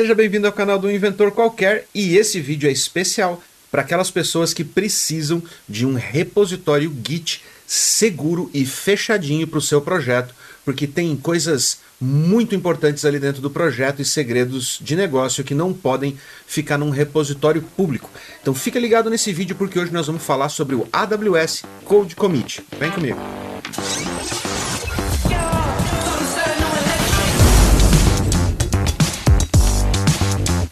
Seja bem-vindo ao canal do Inventor Qualquer e esse vídeo é especial para aquelas pessoas que precisam de um repositório Git seguro e fechadinho para o seu projeto, porque tem coisas muito importantes ali dentro do projeto e segredos de negócio que não podem ficar num repositório público. Então fica ligado nesse vídeo porque hoje nós vamos falar sobre o AWS Code Commit. Vem comigo.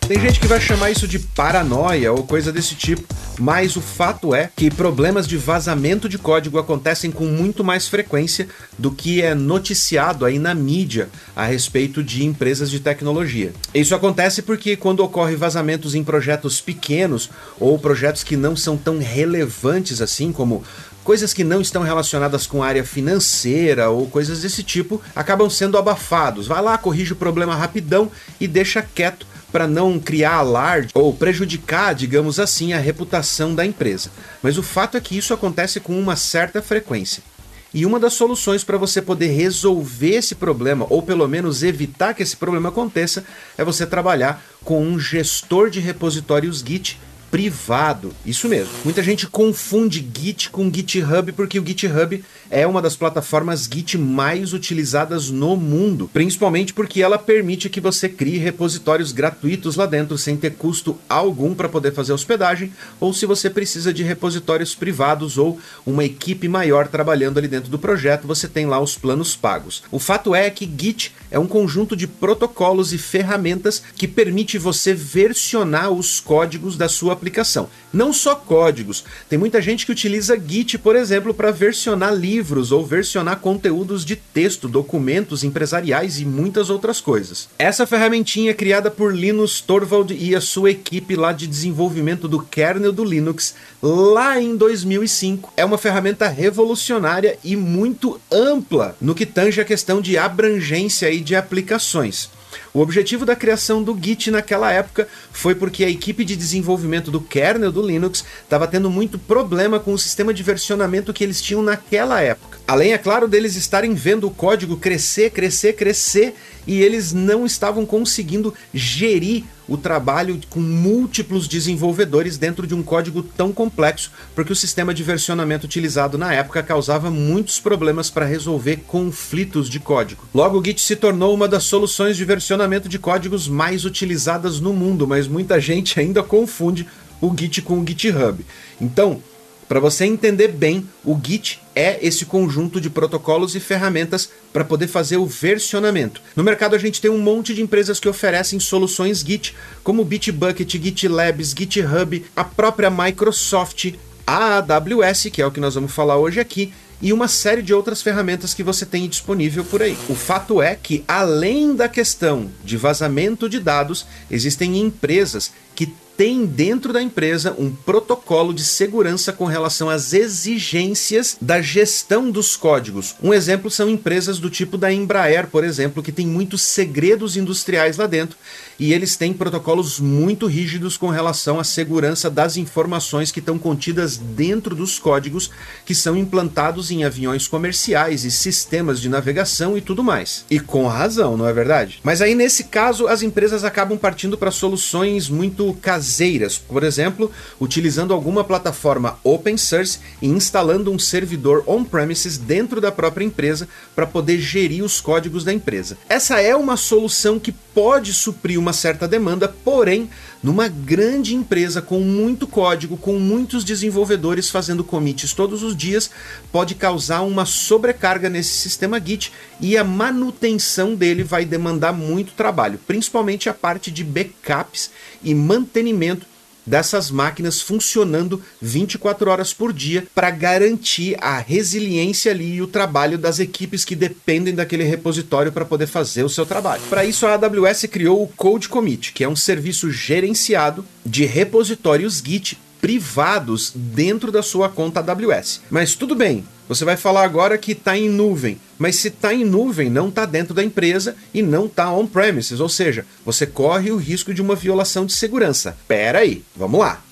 Tem gente que vai chamar isso de paranoia ou coisa desse tipo, mas o fato é que problemas de vazamento de código acontecem com muito mais frequência do que é noticiado aí na mídia a respeito de empresas de tecnologia. Isso acontece porque quando ocorre vazamentos em projetos pequenos ou projetos que não são tão relevantes assim como coisas que não estão relacionadas com a área financeira ou coisas desse tipo acabam sendo abafados. Vai lá, corrige o problema rapidão e deixa quieto para não criar alarde ou prejudicar, digamos assim, a reputação da empresa. Mas o fato é que isso acontece com uma certa frequência. E uma das soluções para você poder resolver esse problema, ou pelo menos evitar que esse problema aconteça, é você trabalhar com um gestor de repositórios Git privado. Isso mesmo. Muita gente confunde Git com GitHub porque o GitHub é uma das plataformas Git mais utilizadas no mundo, principalmente porque ela permite que você crie repositórios gratuitos lá dentro sem ter custo algum para poder fazer hospedagem, ou se você precisa de repositórios privados ou uma equipe maior trabalhando ali dentro do projeto, você tem lá os planos pagos. O fato é que Git é um conjunto de protocolos e ferramentas que permite você versionar os códigos da sua aplicação. Não só códigos. Tem muita gente que utiliza Git, por exemplo, para versionar livros ou versionar conteúdos de texto, documentos empresariais e muitas outras coisas. Essa ferramentinha criada por Linus Torvald e a sua equipe lá de desenvolvimento do kernel do Linux lá em 2005 é uma ferramenta revolucionária e muito ampla no que tange a questão de abrangência e de aplicações. O objetivo da criação do Git naquela época foi porque a equipe de desenvolvimento do kernel do Linux estava tendo muito problema com o sistema de versionamento que eles tinham naquela época. Além, é claro, deles estarem vendo o código crescer, crescer, crescer e eles não estavam conseguindo gerir o trabalho com múltiplos desenvolvedores dentro de um código tão complexo, porque o sistema de versionamento utilizado na época causava muitos problemas para resolver conflitos de código. Logo, o Git se tornou uma das soluções de versionamento de códigos mais utilizadas no mundo, mas muita gente ainda confunde o Git com o GitHub. Então, para você entender bem, o Git é esse conjunto de protocolos e ferramentas para poder fazer o versionamento. No mercado a gente tem um monte de empresas que oferecem soluções Git, como Bitbucket, GitLabs, GitHub, a própria Microsoft, a AWS, que é o que nós vamos falar hoje aqui, e uma série de outras ferramentas que você tem disponível por aí. O fato é que, além da questão de vazamento de dados, existem empresas que tem dentro da empresa um protocolo de segurança com relação às exigências da gestão dos códigos. Um exemplo são empresas do tipo da Embraer, por exemplo, que tem muitos segredos industriais lá dentro e eles têm protocolos muito rígidos com relação à segurança das informações que estão contidas dentro dos códigos que são implantados em aviões comerciais e sistemas de navegação e tudo mais. E com razão, não é verdade? Mas aí nesse caso as empresas acabam partindo para soluções muito caseiras caseiras, por exemplo, utilizando alguma plataforma open source e instalando um servidor on-premises dentro da própria empresa para poder gerir os códigos da empresa. Essa é uma solução que pode suprir uma certa demanda, porém, numa grande empresa com muito código, com muitos desenvolvedores fazendo commits todos os dias, pode causar uma sobrecarga nesse sistema Git e a manutenção dele vai demandar muito trabalho, principalmente a parte de backups e mantenimento dessas máquinas funcionando 24 horas por dia para garantir a resiliência ali e o trabalho das equipes que dependem daquele repositório para poder fazer o seu trabalho. Para isso a AWS criou o Code Commit, que é um serviço gerenciado de repositórios Git privados dentro da sua conta AWS. Mas tudo bem, você vai falar agora que está em nuvem, mas se está em nuvem, não está dentro da empresa e não está on-premises, ou seja, você corre o risco de uma violação de segurança. Pera aí, vamos lá.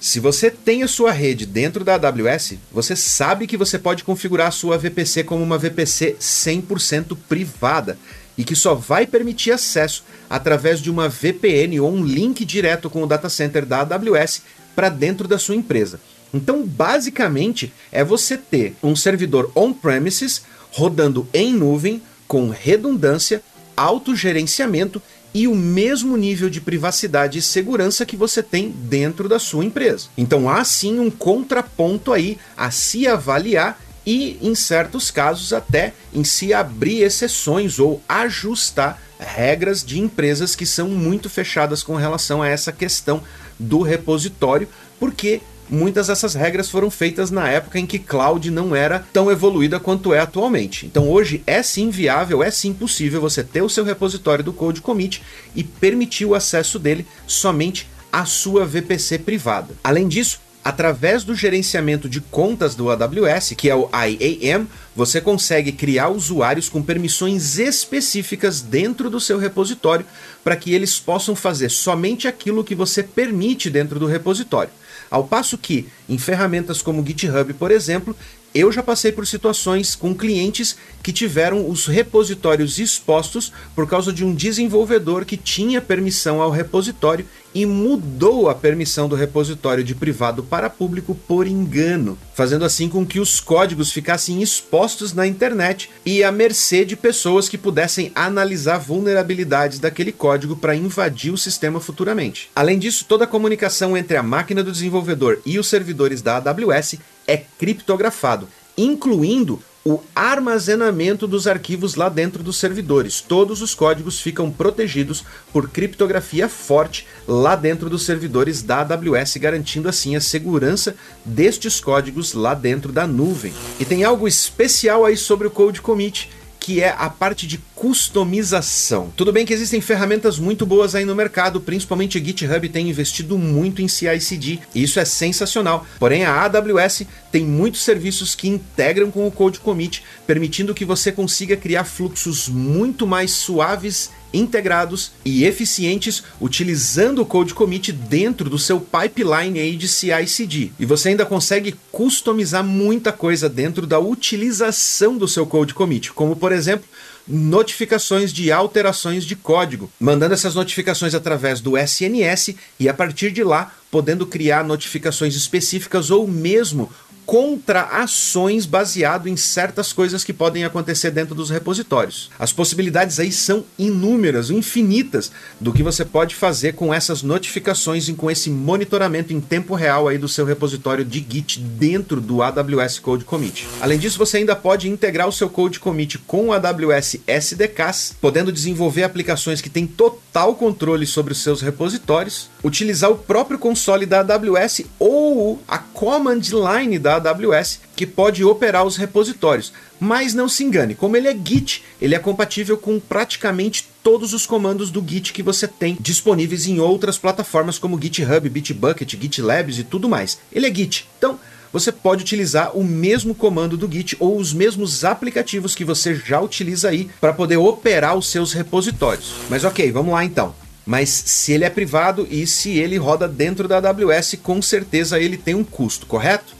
Se você tem a sua rede dentro da AWS, você sabe que você pode configurar a sua VPC como uma VPC 100% privada. e que só vai permitir acesso através de uma VPN ou um link direto com o data center da AWS para dentro da sua empresa. Então, basicamente, é você ter um servidor on-premises rodando em nuvem com redundância, autogerenciamento e o mesmo nível de privacidade e segurança que você tem dentro da sua empresa. Então há sim um contraponto aí a se avaliar e, em certos casos, até em se abrir exceções ou ajustar regras de empresas que são muito fechadas com relação a essa questão do repositório, porque muitas dessas regras foram feitas na época em que cloud não era tão evoluída quanto é atualmente. Então hoje é sim viável, é sim possível você ter o seu repositório do Code Commit e permitir o acesso dele somente à sua VPC privada. Além disso, através do gerenciamento de contas do AWS, que é o IAM, você consegue criar usuários com permissões específicas dentro do seu repositório para que eles possam fazer somente aquilo que você permite dentro do repositório. Ao passo que, em ferramentas como GitHub, por exemplo, eu já passei por situações com clientes que tiveram os repositórios expostos por causa de um desenvolvedor que tinha permissão ao repositório e mudou a permissão do repositório de privado para público por engano, fazendo assim com que os códigos ficassem expostos na internet e à mercê de pessoas que pudessem analisar vulnerabilidades daquele código para invadir o sistema futuramente. Além disso, toda a comunicação entre a máquina do desenvolvedor e os servidores da AWS é criptografado, incluindo o armazenamento dos arquivos lá dentro dos servidores. Todos os códigos ficam protegidos por criptografia forte lá dentro dos servidores da AWS, garantindo assim a segurança destes códigos lá dentro da nuvem. E tem algo especial aí sobre o Code Commit que é a parte de customização. Tudo bem que existem ferramentas muito boas aí no mercado, principalmente a GitHub tem investido muito em CI/CD, e isso é sensacional. Porém, a AWS tem muitos serviços que integram com o Code Commit, permitindo que você consiga criar fluxos muito mais suaves integrados e eficientes utilizando o Code Commit dentro do seu pipeline aí de CI/CD. E você ainda consegue customizar muita coisa dentro da utilização do seu Code Commit, como por exemplo, notificações de alterações de código, mandando essas notificações através do SNS e a partir de lá podendo criar notificações específicas ou mesmo contra ações baseado em certas coisas que podem acontecer dentro dos repositórios. As possibilidades aí são inúmeras, infinitas do que você pode fazer com essas notificações e com esse monitoramento em tempo real aí do seu repositório de Git dentro do AWS Code Commit. Além disso, você ainda pode integrar o seu Code Commit com o AWS SDKs, podendo desenvolver aplicações que têm total controle sobre os seus repositórios, utilizar o próprio console da AWS ou a command line da AWS que pode operar os repositórios. Mas não se engane, como ele é Git, ele é compatível com praticamente todos os comandos do Git que você tem disponíveis em outras plataformas como GitHub, Bitbucket, GitLab e tudo mais. Ele é Git. Então, você pode utilizar o mesmo comando do Git ou os mesmos aplicativos que você já utiliza aí para poder operar os seus repositórios. Mas ok, vamos lá então. Mas se ele é privado e se ele roda dentro da AWS, com certeza ele tem um custo, correto?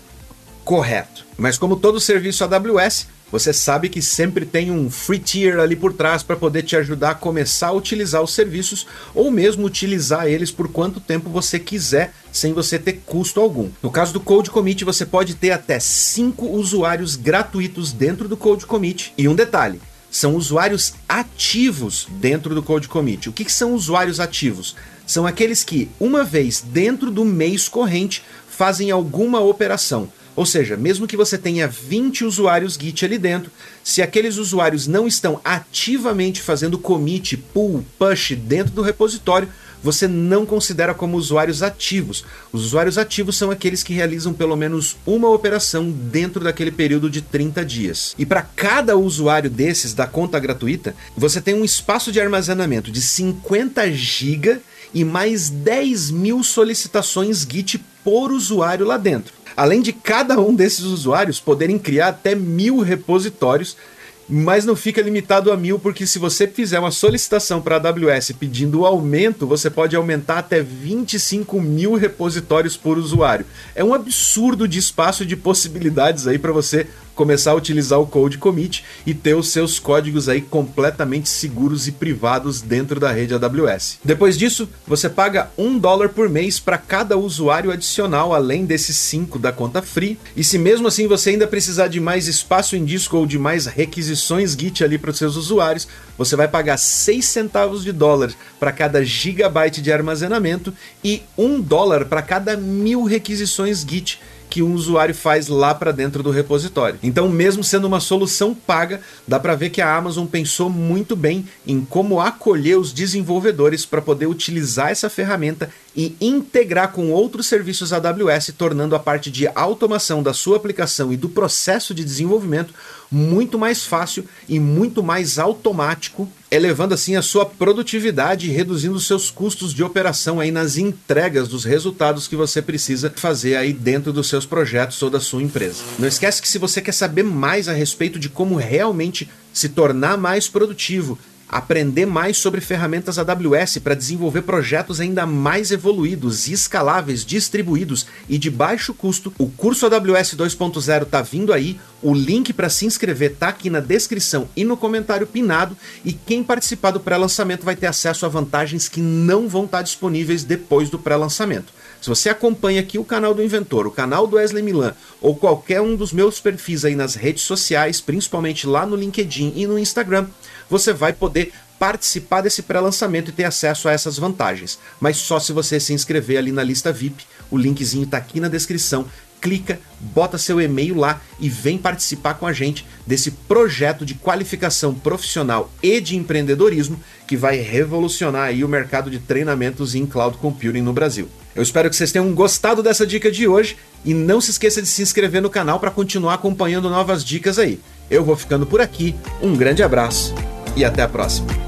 Correto. Mas como todo serviço AWS, você sabe que sempre tem um free tier ali por trás para poder te ajudar a começar a utilizar os serviços ou mesmo utilizar eles por quanto tempo você quiser sem você ter custo algum. No caso do Code Commit, você pode ter até 5 usuários gratuitos dentro do Code Commit. E um detalhe, são usuários ativos dentro do Code Commit. O que, que são usuários ativos? São aqueles que, uma vez dentro do mês corrente, fazem alguma operação ou seja, mesmo que você tenha 20 usuários Git ali dentro, se aqueles usuários não estão ativamente fazendo commit, pull, push dentro do repositório, você não considera como usuários ativos. Os usuários ativos são aqueles que realizam pelo menos uma operação dentro daquele período de 30 dias. E para cada usuário desses da conta gratuita, você tem um espaço de armazenamento de 50 GB e mais 10 mil solicitações Git por usuário lá dentro. Além de cada um desses usuários poderem criar até mil repositórios, mas não fica limitado a mil, porque se você fizer uma solicitação para a AWS pedindo o aumento, você pode aumentar até 25 mil repositórios por usuário. É um absurdo de espaço de possibilidades aí para você começar a utilizar o Code Commit e ter os seus códigos aí completamente seguros e privados dentro da rede AWS. Depois disso, você paga um dólar por mês para cada usuário adicional, além desses cinco da conta free. E se mesmo assim você ainda precisar de mais espaço em disco ou de mais requisições Git ali para os seus usuários, você vai pagar 6 centavos de dólar para cada gigabyte de armazenamento e um dólar para cada mil requisições Git que um usuário faz lá para dentro do repositório. Então, mesmo sendo uma solução paga, dá para ver que a Amazon pensou muito bem em como acolher os desenvolvedores para poder utilizar essa ferramenta e integrar com outros serviços AWS, tornando a parte de automação da sua aplicação e do processo de desenvolvimento muito mais fácil e muito mais automático, elevando assim a sua produtividade e reduzindo seus custos de operação aí nas entregas dos resultados que você precisa fazer aí dentro dos seus projetos ou da sua empresa. Não esquece que se você quer saber mais a respeito de como realmente se tornar mais produtivo, aprender mais sobre ferramentas AWS para desenvolver projetos ainda mais evoluídos, escaláveis, distribuídos e de baixo custo, o curso AWS 2.0 está vindo aí. O link para se inscrever está aqui na descrição e no comentário pinado. E quem participar do pré-lançamento vai ter acesso a vantagens que não vão estar tá disponíveis depois do pré-lançamento. Se você acompanha aqui o canal do Inventor, o canal do Wesley Milan ou qualquer um dos meus perfis aí nas redes sociais, principalmente lá no LinkedIn e no Instagram, você vai poder participar desse pré-lançamento e ter acesso a essas vantagens. Mas só se você se inscrever ali na lista VIP. O linkzinho está aqui na descrição. Clica, bota seu e-mail lá e vem participar com a gente desse projeto de qualificação profissional e de empreendedorismo que vai revolucionar aí o mercado de treinamentos em cloud computing no Brasil. Eu espero que vocês tenham gostado dessa dica de hoje e não se esqueça de se inscrever no canal para continuar acompanhando novas dicas aí. Eu vou ficando por aqui. Um grande abraço e até a próxima.